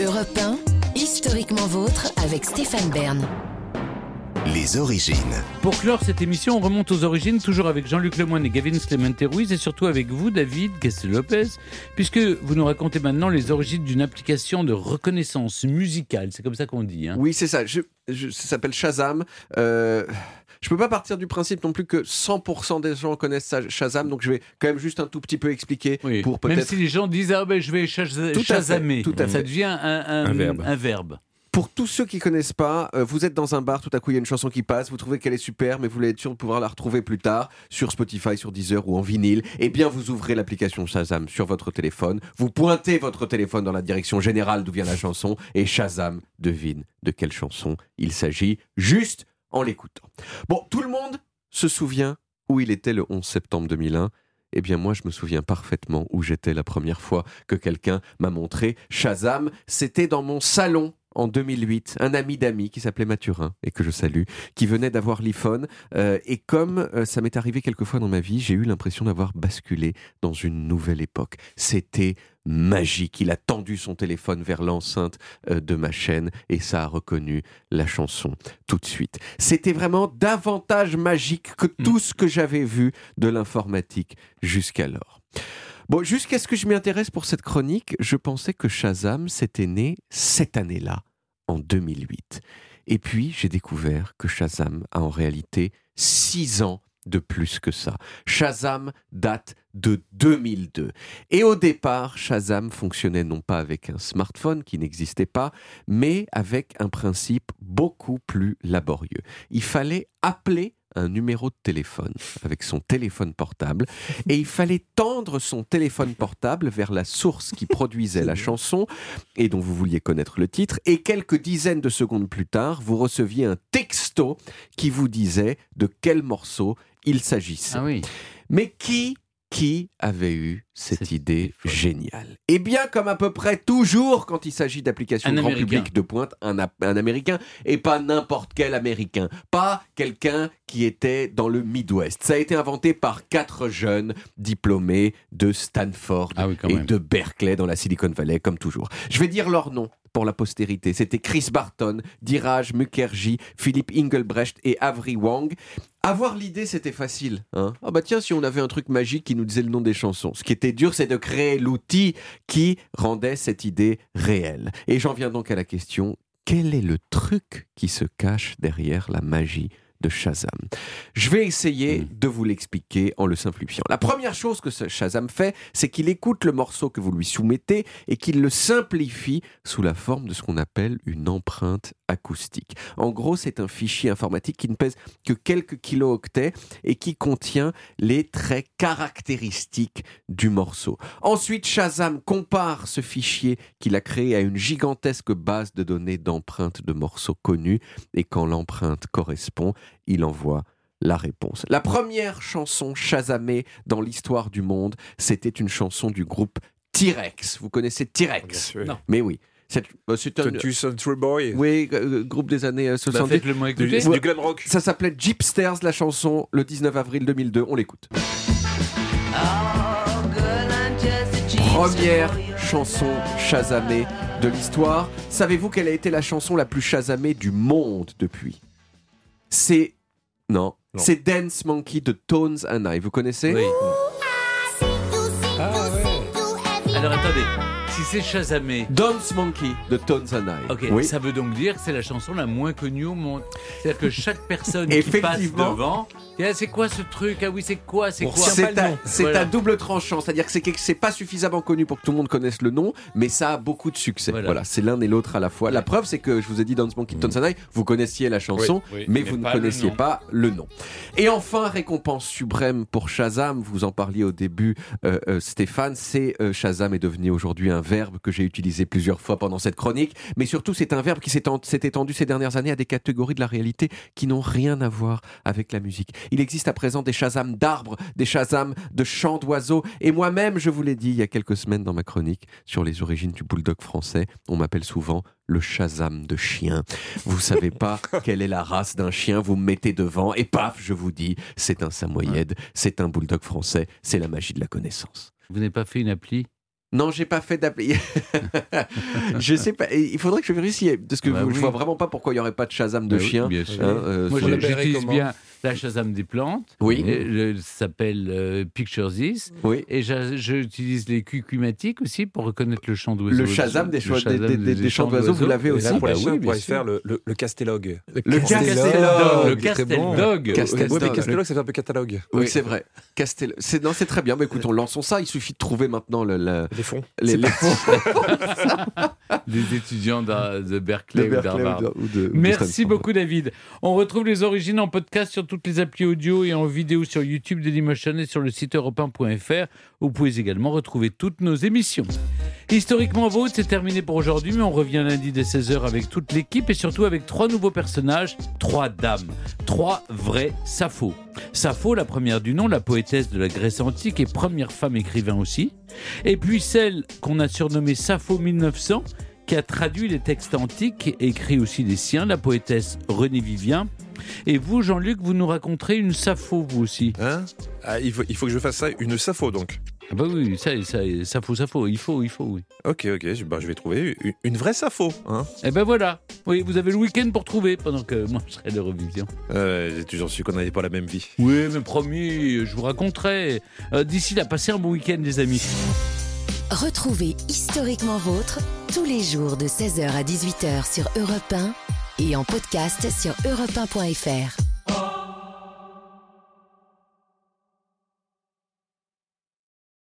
Europe 1, historiquement vôtre avec Stéphane Bern. Les origines. Pour clore cette émission, on remonte aux origines, toujours avec Jean-Luc Lemoyne et Gavin Clemente Ruiz, et surtout avec vous, David Castel-Lopez, puisque vous nous racontez maintenant les origines d'une application de reconnaissance musicale. C'est comme ça qu'on dit. Hein. Oui, c'est ça. Je, je- ça s'appelle Shazam. Euh, je peux pas partir du principe non plus que 100% des gens connaissent Shazam, donc je vais quand même juste un tout petit peu expliquer Oui. pour Même si les gens disent ah ben je vais chaz- Tout à ça devient un, un- Un verbe. un verbe. Pour tous ceux qui connaissent pas, euh, vous êtes dans un bar, tout à coup il y a une chanson qui passe, vous trouvez qu'elle est super, mais vous voulez être sûr de pouvoir la retrouver plus tard sur Spotify, sur Deezer ou en vinyle. Eh bien, vous ouvrez l'application Shazam sur votre téléphone, vous pointez votre téléphone dans la direction générale d'où vient la chanson et Shazam devine de quelle chanson il s'agit juste en l'écoutant. Bon, tout le monde se souvient où il était le 11 septembre 2001. Eh bien, moi, je me souviens parfaitement où j'étais la première fois que quelqu'un m'a montré Shazam. C'était dans mon salon en 2008. Un ami d'amis qui s'appelait Mathurin et que je salue, qui venait d'avoir l'iPhone. Euh, et comme euh, ça m'est arrivé quelques fois dans ma vie, j'ai eu l'impression d'avoir basculé dans une nouvelle époque. C'était magique. Il a tendu son téléphone vers l'enceinte euh, de ma chaîne et ça a reconnu la chanson tout de suite. C'était vraiment davantage magique que tout ce que j'avais vu de l'informatique jusqu'alors. Bon, jusqu'à ce que je m'y intéresse pour cette chronique, je pensais que Shazam s'était né cette année-là, en 2008. Et puis, j'ai découvert que Shazam a en réalité six ans de plus que ça. Shazam date de 2002. Et au départ, Shazam fonctionnait non pas avec un smartphone qui n'existait pas, mais avec un principe beaucoup plus laborieux. Il fallait appeler un numéro de téléphone avec son téléphone portable et il fallait tendre son téléphone portable vers la source qui produisait la chanson et dont vous vouliez connaître le titre et quelques dizaines de secondes plus tard, vous receviez un texto qui vous disait de quel morceau il s'agissait. Ah oui. Mais qui, qui avait eu cette idée géniale? Eh bien, comme à peu près toujours quand il s'agit d'applications grand Américain. public de pointe, un, Américain, et pas n'importe quel Américain. Pas quelqu'un qui était dans le Midwest. Ça a été inventé par quatre jeunes diplômés de Stanford Ah oui, quand et même. de Berkeley dans la Silicon Valley, comme toujours. Je vais dire leur nom pour la postérité. C'était Chris Barton, Diraj Mukherjee, Philippe Engelbrecht et Avery Wang. Avoir l'idée, c'était facile. Hein ah bah tiens, si on avait un truc magique qui nous disait le nom des chansons. Ce qui était dur, c'est de créer l'outil qui rendait cette idée réelle. Et j'en viens donc à la question, quel est le truc qui se cache derrière la magie de Shazam Je vais essayer Mm. de vous l'expliquer en le simplifiant. La première chose que Shazam fait, c'est qu'il écoute le morceau que vous lui soumettez et qu'il le simplifie sous la forme de ce qu'on appelle une empreinte acoustique. En gros, c'est un fichier informatique qui ne pèse que quelques kilooctets et qui contient les traits caractéristiques du morceau. Ensuite, Shazam compare ce fichier qu'il a créé à une gigantesque base de données d'empreintes de morceaux connus et quand l'empreinte correspond, il envoie la réponse. La première chanson Shazamée dans l'histoire du monde, c'était une chanson du groupe T-Rex. Vous connaissez T-Rex? Non. Mais oui. C'est euh, c'est un- 22 Century Boy. oui, euh, groupe des années euh, Bah, 70. Faites-le moi Du, du glam rock. Ça s'appelait Jeepsters, la chanson, le 19 avril 2002. On l'écoute. Première chanson Shazamée de l'histoire. Savez-vous quelle a été la chanson la plus Shazamée du monde depuis? C'est. Non. Non. C'est Dance Monkey de Tones and I. Vous connaissez? Oui. Ah ouais. Alors attendez, si c'est Shazamé, Dance Monkey de Tones and I. ok, Oui. ça veut donc dire que c'est la chanson la moins connue au monde. C'est-à-dire que chaque personne qui passe devant, c'est quoi ce truc? Ah oui, c'est quoi? C'est quoi? C'est à, Voilà. double tranchant, c'est-à-dire que c'est pas suffisamment connu pour que tout le monde connaisse le nom, mais ça a beaucoup de succès. Voilà. Voilà, c'est l'un et l'autre à la fois. La preuve, c'est que je vous ai dit Dance Monkey Tones and I, vous connaissiez la chanson, Oui, oui, mais mais vous ne le connaissiez pas le nom. Et enfin, récompense suprême pour Shazam, vous en parliez au début, euh, euh, Stéphane, c'est euh, Shazam est devenu aujourd'hui un verbe que j'ai utilisé plusieurs fois pendant cette chronique, mais surtout c'est un verbe qui s'est étendu ces dernières années à des catégories de la réalité qui n'ont rien à voir avec la musique. Il existe à présent des Shazam d'arbres, des Shazam de chants d'oiseaux, et moi-même, je vous l'ai dit il y a quelques semaines dans ma chronique sur les origines du bulldog français, on m'appelle souvent le Shazam de chien. Vous savez pas quelle est la race d'un chien, vous me mettez devant et paf, je vous dis, c'est un samoyède, c'est un bulldog français, c'est la magie de la connaissance. Vous n'avez pas fait une appli Non, j'ai pas fait d'appli. je sais pas. Il faudrait que je vérifie parce que Bah je oui. vois vraiment pas pourquoi il y aurait pas de Shazam de Bah oui, chien. bien sûr. Hein, euh, Moi, je- j'utilise bien la Shazam des plantes. Oui. Et le- ça s'appelle euh, Picture This. Oui. Et j'utilise les cucumatiques aussi pour reconnaître le chant d'oiseau. Le Shazam des, Le choix- des, Shazam des- des- des chants d'oiseaux, vous l'avez aussi là, pour bah les chiens, oui, on pourrait faire le, le, le castélogue. Le Castelog, le très bon. Castelog. Castel- Ouais, mais ça fait un peu catalogue. Oui, Oui. c'est vrai. Castel... C'est... Non, c'est très bien. Mais écoute, on lançons ça. Il suffit de trouver maintenant le- Les fonds. les, étudiants de, de Berkeley, de ou Berkeley ou de- de- de Merci beaucoup David. On retrouve les origines en podcast sur toutes les applis audio et en vidéo sur YouTube Dailymotion et sur le site europe1.fr. Vous pouvez également retrouver toutes nos émissions. Historiquement vôtre, c'est terminé pour aujourd'hui, mais on revient lundi dès 16h avec toute l'équipe et surtout avec trois nouveaux personnages, trois dames, trois vraies Sappho. Sappho, la première du nom, la poétesse de la Grèce antique et première femme écrivain aussi. Et puis celle qu'on a surnommée Sappho 1900, qui a traduit les textes antiques et écrit aussi les siens, la poétesse Renée Vivien. Et vous, Jean-Luc, vous nous raconterez une Sappho, vous aussi. Hein? Ah, il, faut, il faut que je fasse ça, une Sappho donc. Ah bah oui, ça, ça, Sappho, Sappho, il faut, il faut, oui. Ok, ok, je, bah, je vais trouver une, une vraie Sappho. Hein. Eh ben voilà, oui, vous avez le week-end pour trouver, pendant que moi je serai de revision. Euh, J'ai toujours su qu'on n'avait pas la même vie. Oui, mais promis, je vous raconterai. Euh, D'ici là, passez un bon week-end, les amis. Retrouvez Historiquement Vôtre tous les jours de 16h à 18h sur Europe 1 et en podcast sur europe1.fr.